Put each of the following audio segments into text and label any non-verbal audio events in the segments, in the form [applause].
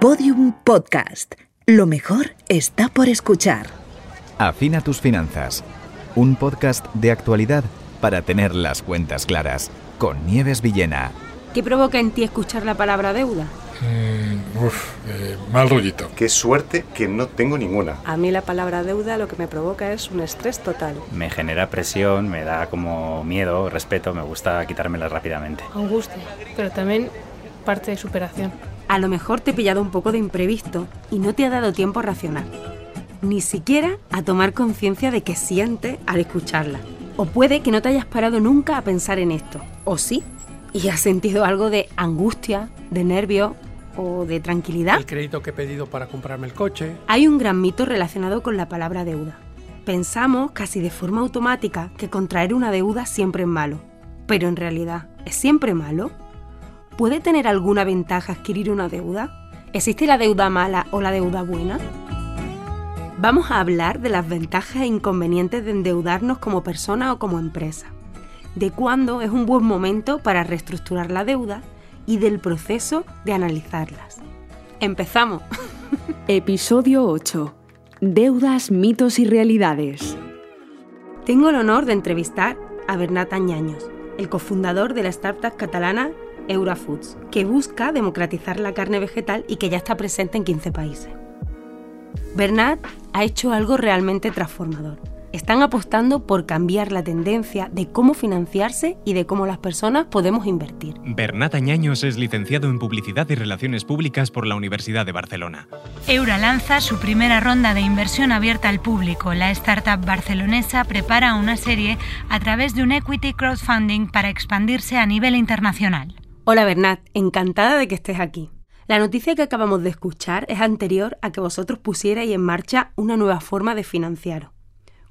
Podium Podcast. Lo mejor está por escuchar. Afina tus finanzas. Un podcast de actualidad para tener las cuentas claras. Con Nieves Villena. ¿Qué provoca en ti escuchar la palabra deuda? Mm, uf, eh, mal rollito. Qué suerte que no tengo ninguna. A mí la palabra deuda lo que me provoca es un estrés total. Me genera presión, me da como miedo, respeto, me gusta quitármela rápidamente. Angustia, pero también parte de superación. A lo mejor te he pillado un poco de imprevisto y no te ha dado tiempo a racionar. Ni siquiera a tomar conciencia de qué sientes al escucharla. O puede que no te hayas parado nunca a pensar en esto. O sí. Y has sentido algo de angustia, de nervio o de tranquilidad. El crédito que he pedido para comprarme el coche. Hay un gran mito relacionado con la palabra deuda. Pensamos casi de forma automática que contraer una deuda siempre es malo. Pero en realidad, ¿es siempre malo? ¿Puede tener alguna ventaja adquirir una deuda? ¿Existe la deuda mala o la deuda buena? Vamos a hablar de las ventajas e inconvenientes de endeudarnos como persona o como empresa, de cuándo es un buen momento para reestructurar la deuda y del proceso de analizarlas. ¡Empezamos! [laughs] Episodio 8. Deudas, mitos y realidades. Tengo el honor de entrevistar a Bernat Añaños, el cofundador de la startup catalana Eurafoods, que busca democratizar la carne vegetal y que ya está presente en 15 países. Bernat ha hecho algo realmente transformador. Están apostando por cambiar la tendencia de cómo financiarse y de cómo las personas podemos invertir. Bernat Añaños es licenciado en Publicidad y Relaciones Públicas por la Universidad de Barcelona. Eura lanza su primera ronda de inversión abierta al público. La startup barcelonesa prepara una serie a través de un equity crowdfunding para expandirse a nivel internacional. Hola Bernat, encantada de que estés aquí. La noticia que acabamos de escuchar es anterior a que vosotros pusierais en marcha una nueva forma de financiaros.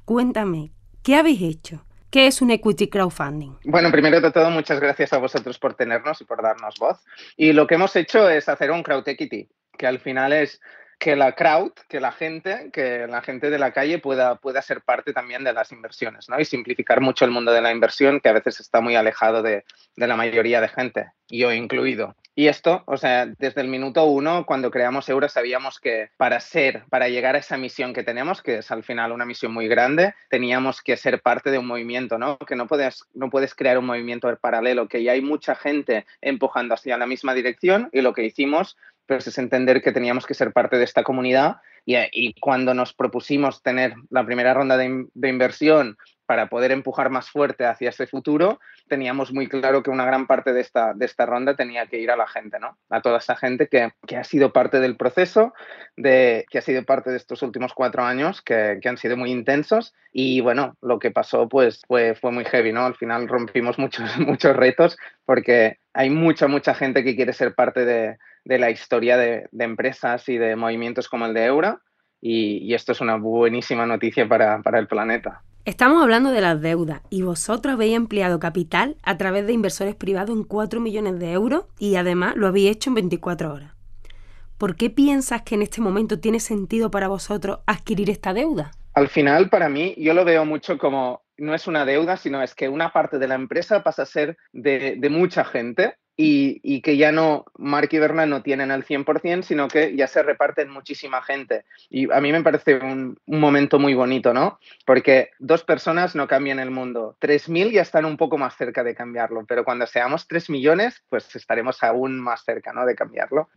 Cuéntame, ¿qué habéis hecho? ¿Qué es un equity crowdfunding? Bueno, primero de todo, muchas gracias a vosotros por tenernos y por darnos voz. Y lo que hemos hecho es hacer un crowd equity, que al final es que la crowd, que la gente, que la gente de la calle pueda, pueda ser parte también de las inversiones, ¿no? Y simplificar mucho el mundo de la inversión, que a veces está muy alejado de, de la mayoría de gente, yo incluido. Y esto, o sea, desde el minuto uno, cuando creamos Euro, sabíamos que para ser, para llegar a esa misión que tenemos, que es al final una misión muy grande, teníamos que ser parte de un movimiento, ¿no? Que no puedes, no puedes crear un movimiento paralelo, que ya hay mucha gente empujando hacia la misma dirección y lo que hicimos pues, es entender que teníamos que ser parte de esta comunidad y, y cuando nos propusimos tener la primera ronda de, de inversión para poder empujar más fuerte hacia ese futuro, teníamos muy claro que una gran parte de esta, de esta ronda tenía que ir a la gente, ¿no? A toda esa gente que, que ha sido parte del proceso, de, que ha sido parte de estos últimos cuatro años, que, que, han sido muy intensos. Y bueno, lo que pasó pues fue, fue muy heavy, ¿no? Al final rompimos [laughs] muchos, muchos retos porque hay mucha, mucha gente que quiere ser parte de, de la historia de, de, empresas y de movimientos como el de Eura. Y, y esto es una buenísima noticia para, para el planeta. Estamos hablando de las deudas y vosotros habéis empleado capital a través de inversores privados en 4 millones de euros y además lo habéis hecho en 24 horas. ¿Por qué piensas que en este momento tiene sentido para vosotros adquirir esta deuda? Al final, para mí, yo lo veo mucho como no es una deuda, sino es que una parte de la empresa pasa a ser de, de mucha gente y, que ya no Mark y Bernard no tienen el 100%, sino que ya se reparten muchísima gente. Y a mí me parece un, momento muy bonito, ¿no? Porque dos personas no cambian el mundo. 3.000 ya están un poco más cerca de cambiarlo, pero cuando seamos 3 millones, pues estaremos aún más cerca, ¿no? De cambiarlo.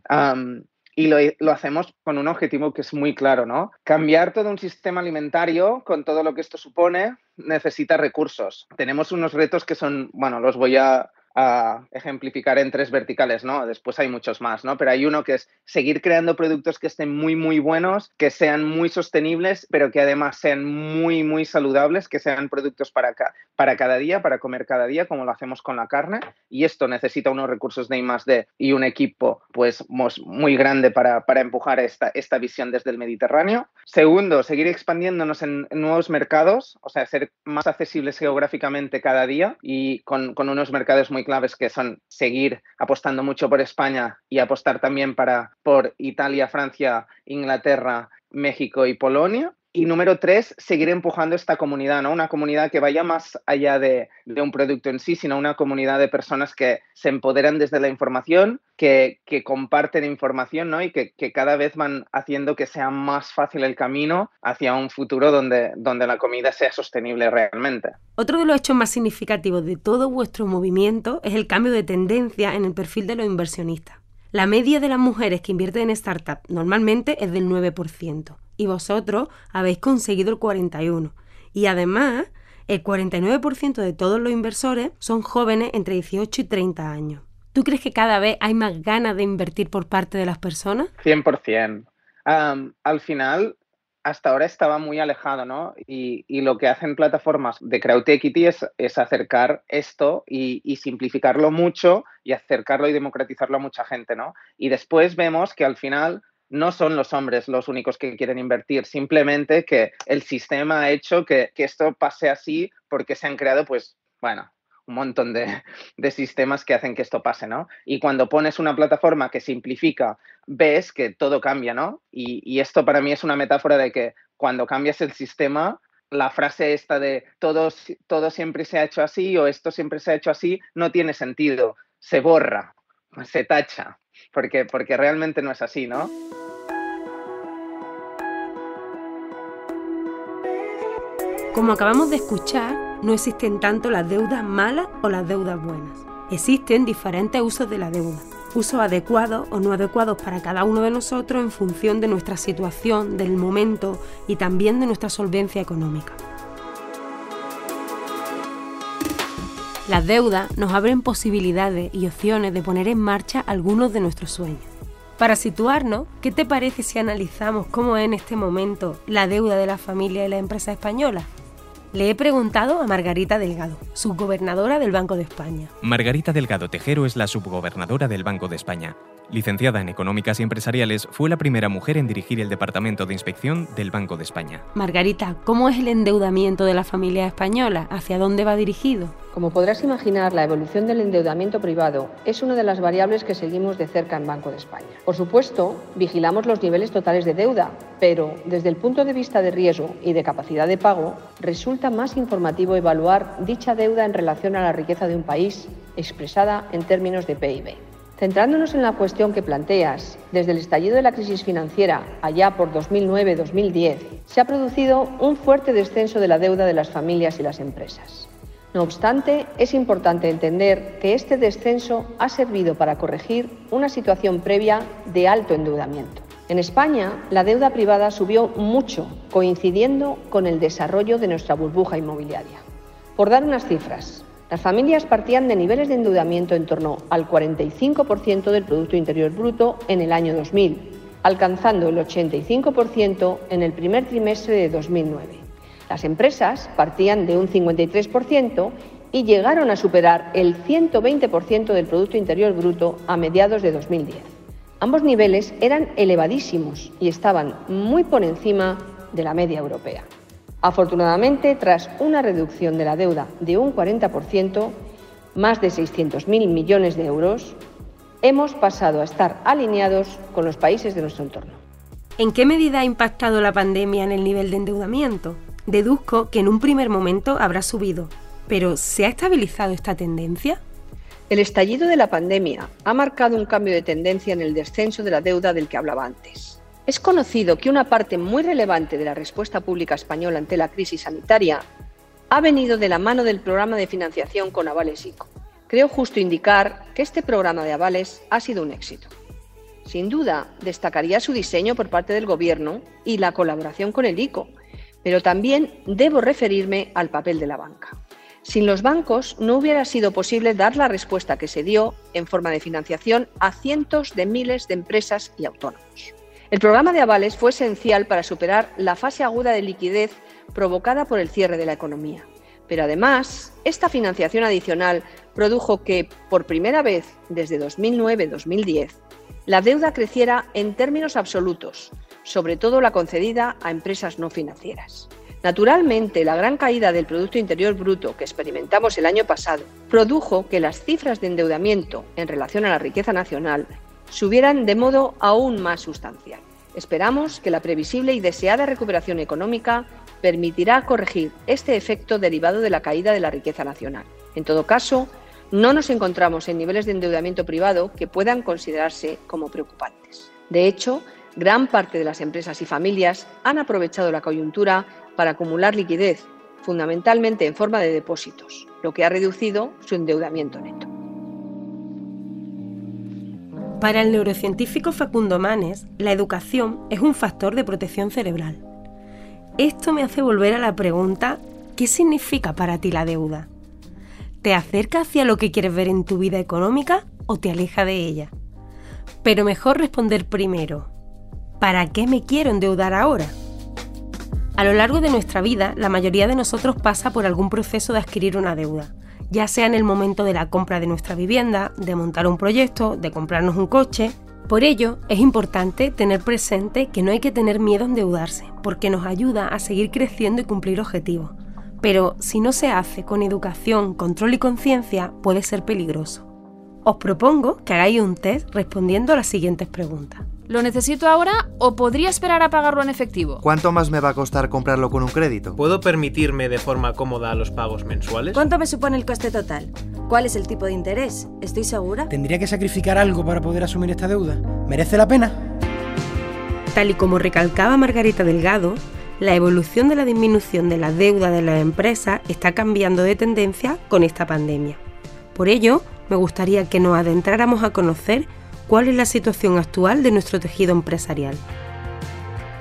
Y lo, lo, hacemos con un objetivo que es muy claro, ¿no? Cambiar todo un sistema alimentario con todo lo que esto supone necesita recursos. Tenemos unos retos que son, bueno, los voy a, a ejemplificar en tres verticales, ¿no? Después hay muchos más, ¿no? Pero hay uno que es seguir creando productos que estén muy, muy buenos, que sean muy sostenibles, pero que además sean muy, muy saludables, que sean productos para, para cada día, para comer cada día, como lo hacemos con la carne. Y esto necesita unos recursos de I+.D. y un equipo, pues, muy grande para, para empujar esta, esta visión desde el Mediterráneo. Segundo, seguir expandiéndonos en nuevos mercados, o sea, ser más accesibles geográficamente cada día y con, con unos mercados muy claves que son seguir apostando mucho por España y apostar también para, por Italia, Francia, Inglaterra, México y Polonia. Y número tres, seguir empujando esta comunidad, ¿no? Una comunidad que vaya más allá de, un producto en sí, sino una comunidad de personas que se empoderan desde la información, que, comparten información, ¿no? Y que, cada vez van haciendo que sea más fácil el camino hacia un futuro donde, donde la comida sea sostenible realmente. Otro de los hechos más significativos de todo vuestro movimiento es el cambio de tendencia en el perfil de los inversionistas. La media de las mujeres que invierten en startups normalmente es del 9% y vosotros habéis conseguido el 41%. Y además, el 49% de todos los inversores son jóvenes entre 18 y 30 años. ¿Tú crees que cada vez hay más ganas de invertir por parte de las personas? 100%. al final, hasta ahora estaba muy alejado, ¿no? Y, lo que hacen plataformas de crowd equity es, acercar esto y, y, simplificarlo mucho y acercarlo y democratizarlo a mucha gente, ¿no? Y después vemos que al final no son los hombres los únicos que quieren invertir, simplemente que el sistema ha hecho que, esto pase así porque se han creado, pues, bueno, un montón de, sistemas que hacen que esto pase, ¿no? Y cuando pones una plataforma que simplifica, ves que todo cambia, ¿no? Y, esto para mí es una metáfora de que cuando cambias el sistema, la frase esta de todo, todo siempre se ha hecho así o esto siempre se ha hecho así, no tiene sentido, se borra, se tacha, porque, porque realmente no es así, ¿no? Como acabamos de escuchar, no existen tanto las deudas malas o las deudas buenas. Existen diferentes usos de la deuda, usos adecuados o no adecuados para cada uno de nosotros en función de nuestra situación, del momento y también de nuestra solvencia económica. Las deudas nos abren posibilidades y opciones de poner en marcha algunos de nuestros sueños. Para situarnos, ¿qué te parece si analizamos cómo es en este momento la deuda de la familia y la empresa española? Le he preguntado a Margarita Delgado, subgobernadora del Banco de España. Margarita Delgado Tejero es la subgobernadora del Banco de España. Licenciada en Económicas y Empresariales, fue la primera mujer en dirigir el Departamento de Inspección del Banco de España. Margarita, ¿cómo es el endeudamiento de la familia española? ¿Hacia dónde va dirigido? Como podrás imaginar, la evolución del endeudamiento privado es una de las variables que seguimos de cerca en Banco de España. Por supuesto, vigilamos los niveles totales de deuda, pero desde el punto de vista de riesgo y de capacidad de pago, resulta más informativo evaluar dicha deuda en relación a la riqueza de un país, expresada en términos de PIB. Centrándonos en la cuestión que planteas, desde el estallido de la crisis financiera allá por 2009-2010, se ha producido un fuerte descenso de la deuda de las familias y las empresas. No obstante, es importante entender que este descenso ha servido para corregir una situación previa de alto endeudamiento. En España, la deuda privada subió mucho, coincidiendo con el desarrollo de nuestra burbuja inmobiliaria. Por dar unas cifras, las familias partían de niveles de endeudamiento en torno al 45% del Producto Interior Bruto en el año 2000, alcanzando el 85% en el primer trimestre de 2009. Las empresas partían de un 53% y llegaron a superar el 120% del Producto Interior Bruto a mediados de 2010. Ambos niveles eran elevadísimos y estaban muy por encima de la media europea. Afortunadamente, tras una reducción de la deuda de un 40%, más de 600.000 millones de euros, hemos pasado a estar alineados con los países de nuestro entorno. ¿En qué medida ha impactado la pandemia en el nivel de endeudamiento? Deduzco que en un primer momento habrá subido, pero ¿se ha estabilizado esta tendencia? El estallido de la pandemia ha marcado un cambio de tendencia en el descenso de la deuda del que hablaba antes. Es conocido que una parte muy relevante de la respuesta pública española ante la crisis sanitaria ha venido de la mano del programa de financiación con avales ICO. Creo justo indicar que este programa de avales ha sido un éxito. Sin duda, destacaría su diseño por parte del Gobierno y la colaboración con el ICO, pero también debo referirme al papel de la banca. Sin los bancos no hubiera sido posible dar la respuesta que se dio en forma de financiación a cientos de miles de empresas y autónomos. El programa de avales fue esencial para superar la fase aguda de liquidez provocada por el cierre de la economía. Pero además, esta financiación adicional produjo que, por primera vez desde 2009-2010, la deuda creciera en términos absolutos, sobre todo la concedida a empresas no financieras. Naturalmente, la gran caída del Producto Interior Bruto que experimentamos el año pasado produjo que las cifras de endeudamiento en relación a la riqueza nacional subieran de modo aún más sustancial. Esperamos que la previsible y deseada recuperación económica permitirá corregir este efecto derivado de la caída de la riqueza nacional. En todo caso, no nos encontramos en niveles de endeudamiento privado que puedan considerarse como preocupantes. De hecho, gran parte de las empresas y familias han aprovechado la coyuntura para acumular liquidez, fundamentalmente en forma de depósitos, lo que ha reducido su endeudamiento neto. Para el neurocientífico Facundo Manes, la educación es un factor de protección cerebral. Esto me hace volver a la pregunta, ¿qué significa para ti la deuda? ¿Te acerca hacia lo que quieres ver en tu vida económica o te aleja de ella? Pero mejor responder primero, ¿para qué me quiero endeudar ahora? A lo largo de nuestra vida, la mayoría de nosotros pasa por algún proceso de adquirir una deuda, ya sea en el momento de la compra de nuestra vivienda, de montar un proyecto, de comprarnos un coche. Por ello, es importante tener presente que no hay que tener miedo a endeudarse, porque nos ayuda a seguir creciendo y cumplir objetivos. Pero si no se hace con educación, control y conciencia, puede ser peligroso. Os propongo que hagáis un test respondiendo a las siguientes preguntas. ¿Lo necesito ahora o podría esperar a pagarlo en efectivo? ¿Cuánto más me va a costar comprarlo con un crédito? ¿Puedo permitirme de forma cómoda los pagos mensuales? ¿Cuánto me supone el coste total? ¿Cuál es el tipo de interés? ¿Estoy segura? ¿Tendría que sacrificar algo para poder asumir esta deuda? ¿Merece la pena? Tal y como recalcaba Margarita Delgado, la evolución de la disminución de la deuda de las empresas está cambiando de tendencia con esta pandemia. Por ello, me gustaría que nos adentráramos a conocer cuál es la situación actual de nuestro tejido empresarial.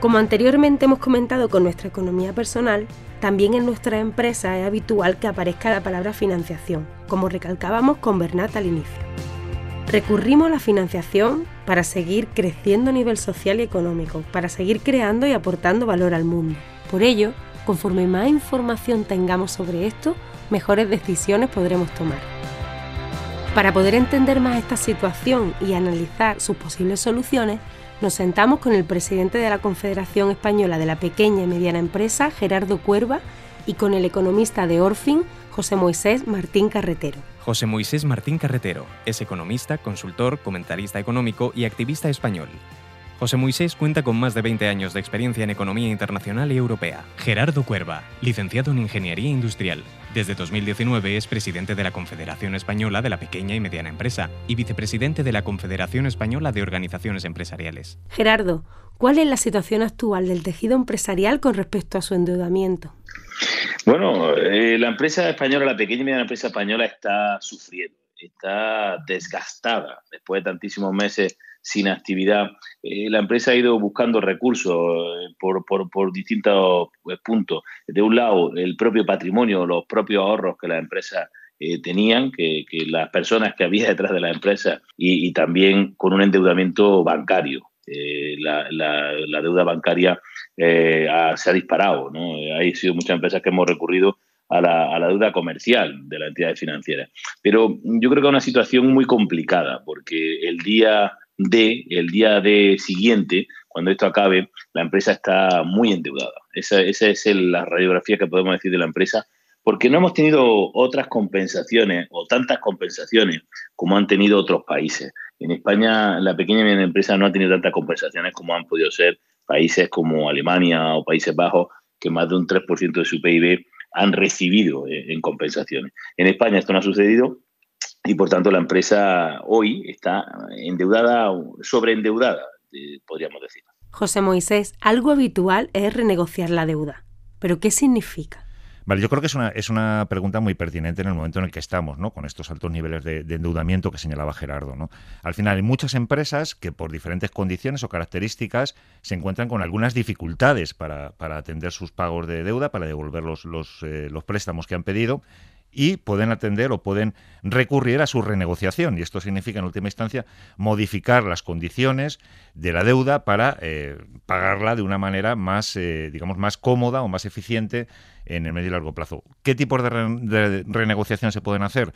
Como anteriormente hemos comentado con nuestra economía personal, también en nuestra empresa es habitual que aparezca la palabra financiación, como recalcábamos con Bernat al inicio. Recurrimos a la financiación para seguir creciendo a nivel social y económico, para seguir creando y aportando valor al mundo. Por ello, conforme más información tengamos sobre esto, mejores decisiones podremos tomar. Para poder entender más esta situación y analizar sus posibles soluciones, nos sentamos con el presidente de la Confederación Española de la Pequeña y Mediana Empresa, Gerardo Cuerva, y con el economista de Orfin, José Moisés Martín Carretero. José Moisés Martín Carretero es economista, consultor, comentarista económico y activista español. José Moisés cuenta con más de 20 años de experiencia en economía internacional y europea. Gerardo Cuerva, licenciado en Ingeniería Industrial. Desde 2019 es presidente de la Confederación Española de la Pequeña y Mediana Empresa y vicepresidente de la Confederación Española de Organizaciones Empresariales. Gerardo, ¿cuál es la situación actual del tejido empresarial con respecto a su endeudamiento? Bueno, eh, la empresa española, la pequeña y mediana empresa española está sufriendo, está desgastada después de tantísimos meses sin actividad. Eh, la empresa ha ido buscando recursos eh, por, por, distintos pues, puntos. De un lado, el propio patrimonio, los propios ahorros que las empresas eh, tenían, que, las personas que había [laughs] detrás de la empresa y, también con un endeudamiento bancario. la, deuda bancaria se ha disparado. ¿no? Hay sido muchas empresas que hemos recurrido a la, a la, deuda comercial de la entidad financiera. Pero yo creo que es una situación muy complicada, porque el día de el día de siguiente, cuando esto acabe, la empresa está muy endeudada. Esa, es la radiografía que podemos decir de la empresa, porque no hemos tenido otras compensaciones o tantas compensaciones como han tenido otros países. En España, la pequeña y mediana empresa no ha tenido tantas compensaciones como han podido ser países como Alemania o Países Bajos, que más de un 3% de su PIB han recibido eh, en compensaciones. En España esto no ha sucedido y por tanto la empresa hoy está endeudada, sobreendeudada, eh, podríamos decir. José Moisés, algo habitual es renegociar la deuda. ¿Pero qué significa? Vale, yo creo que es una, es una pregunta muy pertinente en el momento en el que estamos, ¿no? Con estos altos niveles de, endeudamiento que señalaba Gerardo, ¿no? Al final, hay muchas empresas que por diferentes condiciones o características se encuentran con algunas dificultades para, atender sus pagos de deuda, para devolver los, los, eh, los préstamos que han pedido y pueden atender o pueden recurrir a su renegociación. Y esto significa, en última instancia, modificar las condiciones de la deuda para eh, pagarla de una manera más, eh, digamos, más cómoda o más eficiente en el medio y largo plazo. ¿Qué tipos de, renegociación se pueden hacer?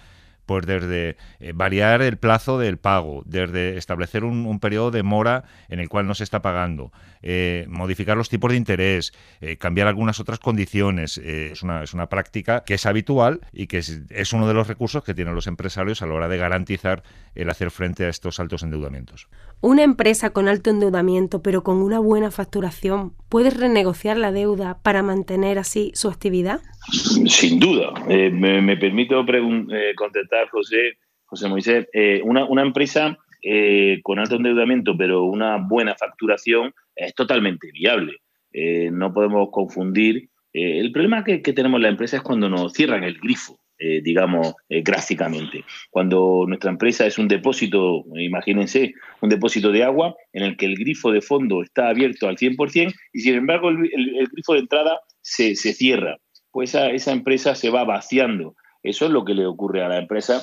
Pues desde eh, variar el plazo del pago, desde establecer un, periodo de mora en el cual no se está pagando, eh, modificar los tipos de interés, eh, cambiar algunas otras condiciones. es, una, es una práctica que es habitual y que es, es uno de los recursos que tienen los empresarios a la hora de garantizar el hacer frente a estos altos endeudamientos. Una empresa con alto endeudamiento pero con una buena facturación puede renegociar la deuda para mantener así su actividad? Sin duda. Eh, me, permito eh, José, José Moisés. Eh, una, empresa con alto endeudamiento pero una buena facturación es totalmente viable. no podemos confundir. el problema que, tenemos la empresa es cuando nos cierran el grifo. Eh, digamos, eh, gráficamente. Cuando nuestra empresa es un depósito, imagínense, un depósito de agua en el que el grifo de fondo está abierto al 100% y sin embargo el, grifo de entrada se, cierra, pues esa, empresa se va vaciando. Eso es lo que le ocurre a la empresa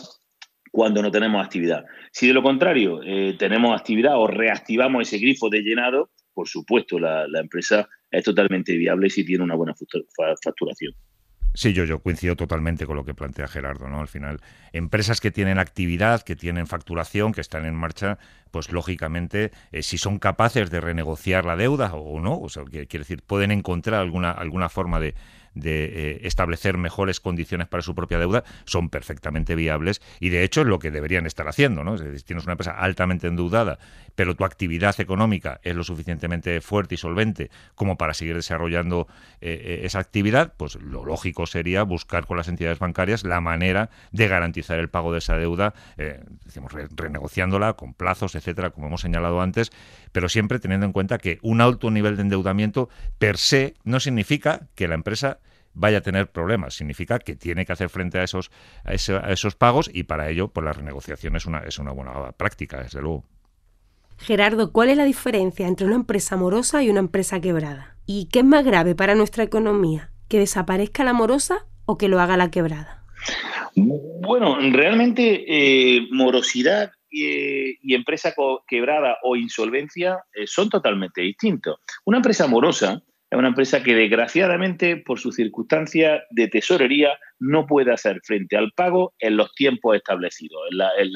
cuando no tenemos actividad. Si de lo contrario eh, tenemos actividad o reactivamos ese grifo de llenado, por supuesto la, empresa es totalmente viable si tiene una buena facturación. Sí, yo, yo coincido totalmente con lo que plantea Gerardo, ¿no? Al final, empresas que tienen actividad, que tienen facturación, que están en marcha, pues lógicamente, eh, si son capaces de renegociar la deuda o no, o sea, quiere decir, pueden encontrar alguna, alguna forma de, de eh, establecer mejores condiciones para su propia deuda son perfectamente viables y de hecho es lo que deberían estar haciendo. ¿no? Si tienes una empresa altamente endeudada, pero tu actividad económica es lo suficientemente fuerte y solvente como para seguir desarrollando eh, eh, esa actividad, pues lo lógico sería buscar con las entidades bancarias la manera de garantizar el pago de esa deuda, decimos, renegociándola con plazos, etcétera, como hemos señalado antes, pero siempre teniendo en cuenta que un alto nivel de endeudamiento per se no significa que la empresa vaya a tener problemas. Significa que tiene que hacer frente a esos, a, esos pagos y para ello pues la renegociación es una, es una buena práctica, desde luego. Gerardo, ¿cuál es la diferencia entre una empresa morosa y una empresa quebrada? ¿Y qué es más grave para nuestra economía? ¿Que desaparezca la morosa o que lo haga la quebrada? Bueno, realmente eh, morosidad y, empresa quebrada o insolvencia eh, son totalmente distintos. Una empresa morosa es una empresa que desgraciadamente por su circunstancia de tesorería no puede hacer frente al pago en los tiempos establecidos, en,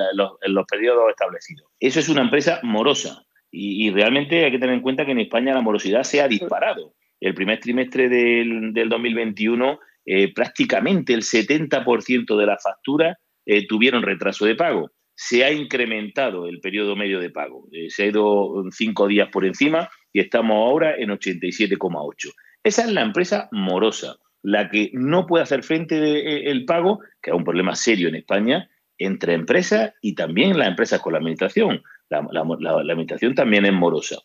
los, periodos establecidos. Eso es una empresa morosa y, realmente hay que tener en cuenta que en España la morosidad se ha disparado. El primer trimestre del, 2021 eh, prácticamente el 70% de las facturas eh, tuvieron retraso de pago se ha incrementado el periodo medio de pago. Eh, se ha ido cinco días por encima y estamos ahora en 87,8. Esa es la empresa morosa, la que no puede hacer frente al eh, pago, que es un problema serio en España, entre empresas y también las empresas con la administración. La, administración también es morosa.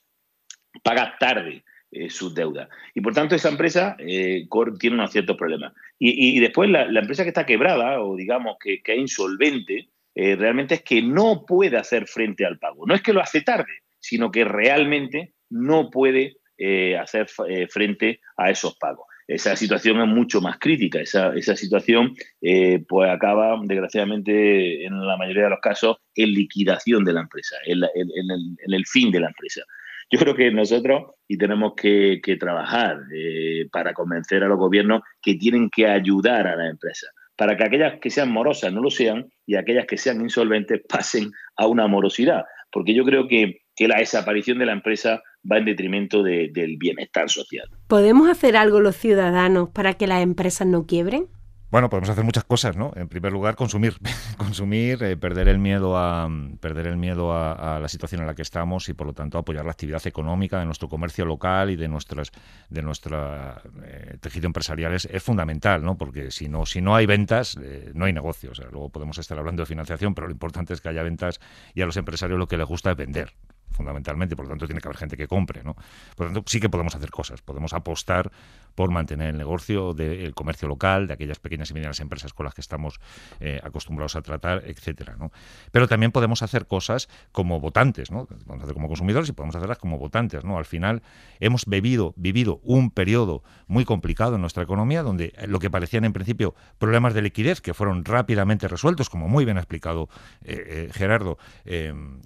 Paga tarde eh, sus deudas. Y por tanto esa empresa tiene unos ciertos problemas. Y, después la, empresa que está quebrada o digamos que, que es insolvente, eh, realmente es que no puede hacer frente al pago. No es que lo hace tarde, sino que realmente no puede eh, hacer eh, frente a esos pagos. Esa situación es mucho más crítica. Esa, situación pues acaba, desgraciadamente, en la mayoría de los casos, en liquidación de la empresa, en, el, fin de la empresa. Yo creo que nosotros y tenemos que, que trabajar para convencer a los gobiernos que tienen que ayudar a la empresa para que aquellas que sean morosas no lo sean y aquellas que sean insolventes pasen a una morosidad. Porque yo creo que, la desaparición de la empresa va en detrimento del bienestar social. ¿Podemos hacer algo los ciudadanos para que las empresas no quiebren? Bueno, podemos hacer muchas cosas, ¿no? En primer lugar, consumir, [laughs] consumir, eh, perder el miedo a perder el miedo a, la situación en la que estamos y, por lo tanto, apoyar la actividad económica de nuestro comercio local y de nuestras de nuestro eh, tejido empresarial es, fundamental, ¿no? Porque si no si no hay ventas, eh, no hay negocio. O sea, luego podemos estar hablando de financiación, pero lo importante es que haya ventas y a los empresarios lo que les gusta es vender fundamentalmente, por lo tanto tiene que haber gente que compre, ¿no? Por lo tanto, sí que podemos hacer cosas, podemos apostar por mantener el negocio del comercio local, de aquellas pequeñas y medianas empresas con las que estamos eh, acostumbrados a tratar, etcétera, ¿no? Pero también podemos hacer cosas como votantes, ¿no? Podemos hacer como consumidores y podemos hacerlas como votantes, ¿no? Al final hemos bebido, vivido un periodo muy complicado en nuestra economía, donde lo que parecían en principio problemas de liquidez que fueron rápidamente resueltos, como muy bien ha explicado eh, eh, Gerardo,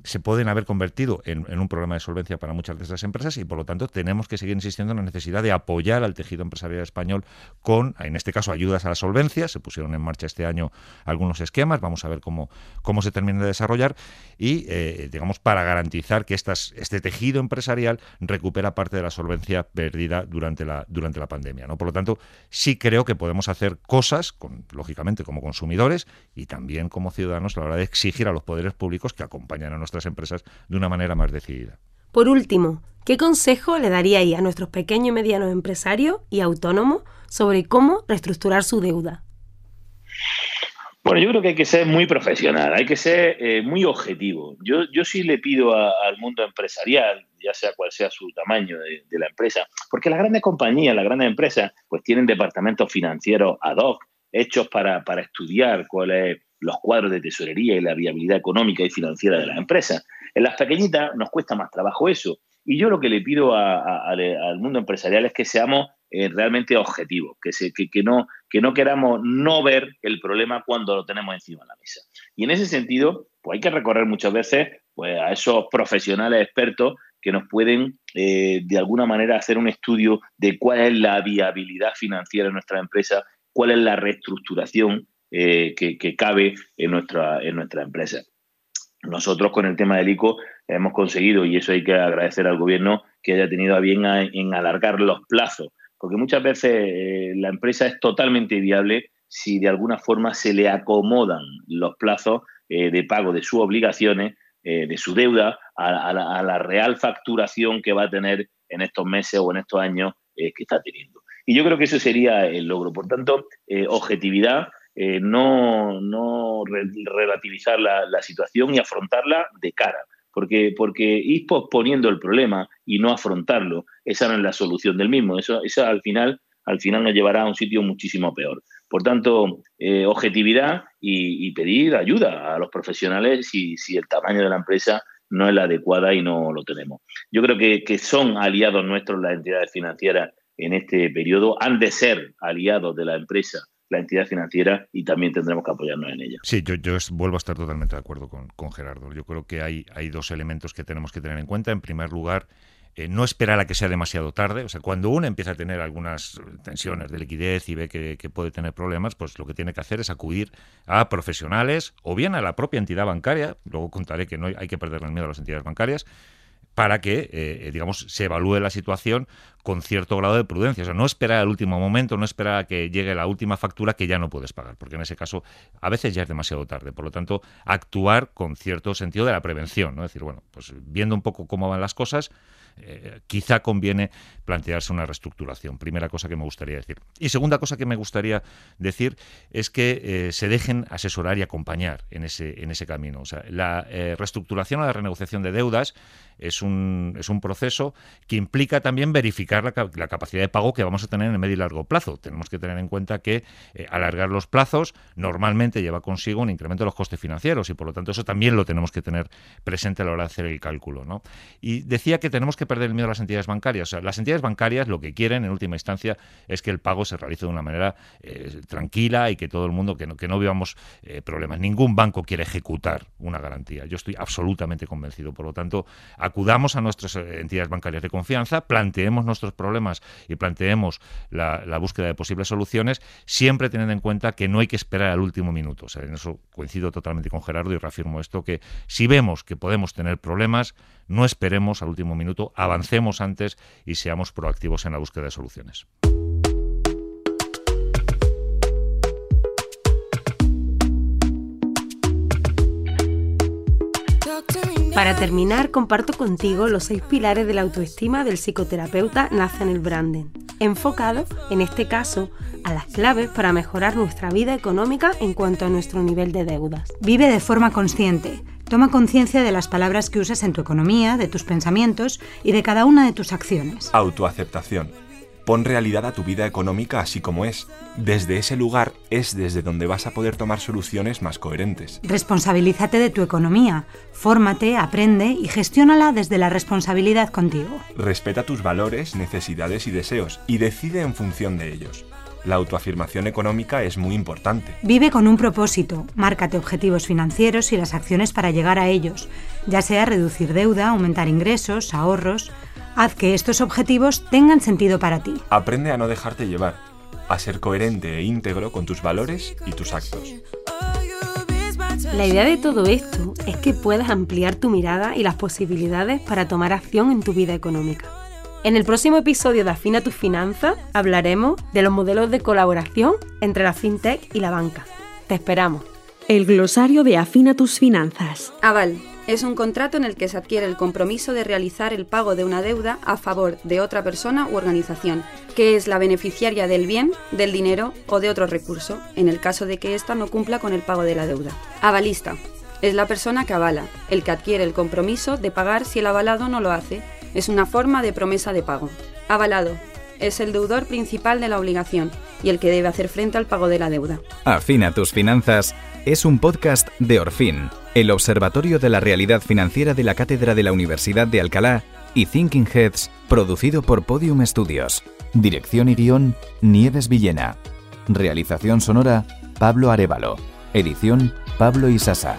se pueden haber convertido en en, un problema de solvencia para muchas de esas empresas y por lo tanto tenemos que seguir insistiendo en la necesidad de apoyar al tejido empresarial español con, en este caso, ayudas a la solvencia. Se pusieron en marcha este año algunos esquemas, vamos a ver cómo, cómo se termina de desarrollar y, eh, digamos, para garantizar que estas, este tejido empresarial recupera parte de la solvencia perdida durante la, durante la pandemia. ¿no? Por lo tanto, sí creo que podemos hacer cosas, con, lógicamente, como consumidores y también como ciudadanos a la hora de exigir a los poderes públicos que acompañen a nuestras empresas de una manera más decidida. Por último, ¿qué consejo le daría ahí a nuestros pequeños y medianos empresarios y autónomos sobre cómo reestructurar su deuda? Bueno, yo creo que hay que ser muy profesional, hay que ser eh, muy objetivo. Yo, yo sí le pido al mundo empresarial, ya sea cual sea su tamaño de, la empresa, porque las grandes compañías, las grandes empresas, pues tienen departamentos financieros ad hoc hechos para, para estudiar cuáles los cuadros de tesorería y la viabilidad económica y financiera de las empresas. En las pequeñitas nos cuesta más trabajo eso. Y yo lo que le pido al mundo empresarial es que seamos eh, realmente objetivos, que, no, que no queramos no ver el problema cuando lo tenemos encima de la mesa. Y en ese sentido, pues hay que recorrer muchas veces pues, a esos profesionales expertos que nos pueden eh, de alguna manera hacer un estudio de cuál es la viabilidad financiera de nuestra empresa, cuál es la reestructuración eh, que, cabe en nuestra empresa. Nosotros con el tema del ICO hemos conseguido, y eso hay que agradecer al gobierno, que haya tenido a bien en alargar los plazos porque muchas veces eh, la empresa es totalmente viable si de alguna forma se le acomodan los plazos eh, de pago de sus obligaciones, eh, de su deuda, a, la, real facturación que va a tener en estos meses o en estos años que está teniendo. Y yo creo que eso sería el logro. Por tanto, objetividad, no, no relativizar la, situación y afrontarla de cara porque, porque ir posponiendo el problema y no afrontarlo, esa no es la solución del mismo. Eso, al final, al final nos llevará a un sitio muchísimo peor. Por tanto, eh, objetividad y, pedir ayuda a los profesionales si, si el tamaño de la empresa no es la adecuada y no lo tenemos. Yo creo que, que son aliados nuestros las entidades financieras en este periodo, han de ser aliados de la empresa la entidad financiera y también tendremos que apoyarnos en ella. Sí, yo, yo vuelvo a estar totalmente de acuerdo con, con, Gerardo. Yo creo que hay, hay dos elementos que tenemos que tener en cuenta. En primer lugar, eh, no esperar a que sea demasiado tarde. O sea, cuando uno empieza a tener algunas tensiones de liquidez y ve que, puede tener problemas, pues lo que tiene que hacer es acudir a profesionales o bien a la propia entidad bancaria. Luego contaré que no hay, hay que perder el miedo a las entidades bancarias para que, eh, digamos, se evalúe la situación con cierto grado de prudencia. O sea, no esperar al último momento, no esperar a que llegue la última factura que ya no puedes pagar, porque en ese caso a veces ya es demasiado tarde. Por lo tanto, actuar con cierto sentido de la prevención, ¿no? Es decir, bueno, pues viendo un poco cómo van las cosas, eh, quizá conviene plantearse una reestructuración. Primera cosa que me gustaría decir. Y segunda cosa que me gustaría decir es que eh, se dejen asesorar y acompañar en ese, en ese camino. La eh, reestructuración o la renegociación de deudas es un, es un proceso que implica también verificar la, la, capacidad de pago que vamos a tener en el medio y largo plazo. Tenemos que tener en cuenta que alargar los plazos normalmente lleva consigo un incremento de los costes financieros y por lo tanto eso también lo tenemos que tener presente a la hora de hacer el cálculo. ¿no? Y decía que tenemos que perder el miedo a las entidades bancarias. O sea, las entidades bancarias lo que quieren en última instancia es que el pago se realice de una manera eh, tranquila y que todo el mundo, que no, que no vivamos eh, problemas. Ningún banco quiere ejecutar una garantía. Yo estoy absolutamente convencido. Por lo tanto, acudamos a nuestras eh, entidades bancarias de confianza, planteemos nuestros problemas y planteemos la, la búsqueda de posibles soluciones, siempre teniendo en cuenta que no hay que esperar al último minuto. O sea, en eso coincido totalmente con Gerardo y reafirmo esto, que si vemos que podemos tener problemas, no esperemos al último minuto, avancemos antes y seamos proactivos en la búsqueda de soluciones. Para terminar, comparto contigo los seis pilares de la autoestima del psicoterapeuta Nathan Branden, enfocado, en este caso, a las claves para mejorar nuestra vida económica en cuanto a nuestro nivel de deudas. Vive de forma consciente Toma conciencia de las palabras que usas en tu economía, de tus pensamientos y de cada una de tus acciones. Autoaceptación. Pon realidad a tu vida económica así como es. Desde ese lugar es desde donde vas a poder tomar soluciones más coherentes. Responsabilízate de tu economía. Fórmate, aprende y gestiónala desde la responsabilidad contigo. Respeta tus valores, necesidades y deseos y decide en función de ellos. La autoafirmación económica es muy importante. Vive con un propósito, márcate objetivos financieros y las acciones para llegar a ellos, ya sea reducir deuda, aumentar ingresos, ahorros. Haz que estos objetivos tengan sentido para ti. Aprende a no dejarte llevar, a ser coherente e íntegro con tus valores y tus actos. La idea de todo esto es que puedas ampliar tu mirada y las posibilidades para tomar acción en tu vida económica. En el próximo episodio de Afina tus finanzas hablaremos de los modelos de colaboración entre la fintech y la banca. Te esperamos. El glosario de Afina tus finanzas. Aval es un contrato en el que se adquiere el compromiso de realizar el pago de una deuda a favor de otra persona u organización, que es la beneficiaria del bien, del dinero o de otro recurso, en el caso de que ésta no cumpla con el pago de la deuda. Avalista es la persona que avala, el que adquiere el compromiso de pagar si el avalado no lo hace. Es una forma de promesa de pago. Avalado es el deudor principal de la obligación y el que debe hacer frente al pago de la deuda. Afina tus finanzas es un podcast de Orfin, el Observatorio de la Realidad Financiera de la Cátedra de la Universidad de Alcalá y Thinking Heads, producido por Podium Studios. Dirección y guion, Nieves Villena. Realización sonora, Pablo Arevalo. Edición, Pablo Isasa.